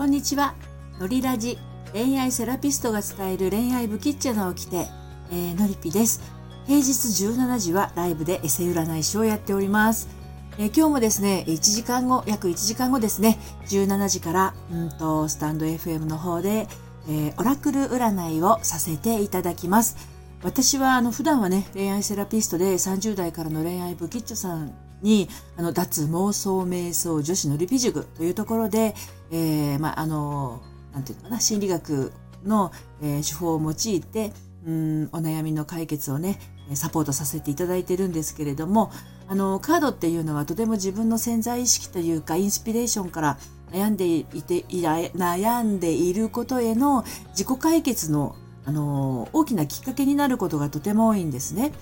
こんにちは。のりラジ、恋愛セラピストが伝える恋愛ブキッチャナを着て、えー、のりぴです。平日17時はライブでエセ占い師をやっております。えー、今日もですね、1時間後、約1時間後ですね、17時から、うんと、スタンド FM の方で、えー、オラクル占いをさせていただきます。私はあの普段はね、恋愛セラピストで30代からの恋愛ブキッチョさんに、あの、脱妄想瞑想女子のリピ塾というところで、えー、まあ、あの、なんていうかな、心理学の、えー、手法を用いて、うん、お悩みの解決をね、サポートさせていただいてるんですけれども、あの、カードっていうのはとても自分の潜在意識というか、インスピレーションから悩んでいて、悩んでいることへの自己解決の、あの、大きなきっかけになることがとても多いんですね。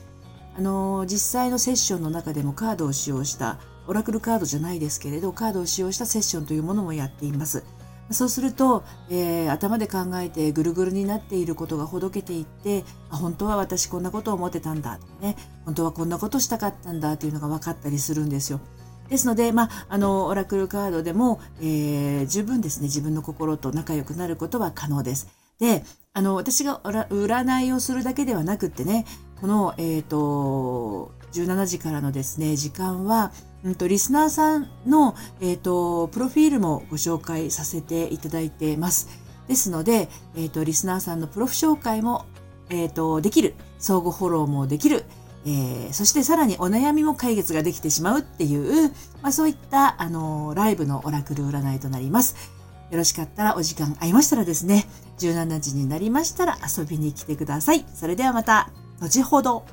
あの実際のセッションの中でもカードを使用したオラクルカードじゃないですけれどカードを使用したセッションというものもやっていますそうすると、えー、頭で考えてぐるぐるになっていることがほどけていってあ本当は私こんなことを思ってたんだとかね本当はこんなことしたかったんだというのが分かったりするんですよですので、まあ、あの、オラクルカードでも、えー、十分ですね、自分の心と仲良くなることは可能です。で、あの、私が占いをするだけではなくってね、この、えっ、ー、と、17時からのですね、時間は、うんと、リスナーさんの、えっ、ー、と、プロフィールもご紹介させていただいてます。ですので、えっ、ー、と、リスナーさんのプロフ紹介も、えっ、と、できる。相互フォローもできる。えー、そしてさらにお悩みも解決ができてしまうっていう、まあ、そういった、あのライブのオラクル占いとなります。よろしかったらお時間合いましたらですね、17時になりましたら遊びに来てください。それではまた。後ほど。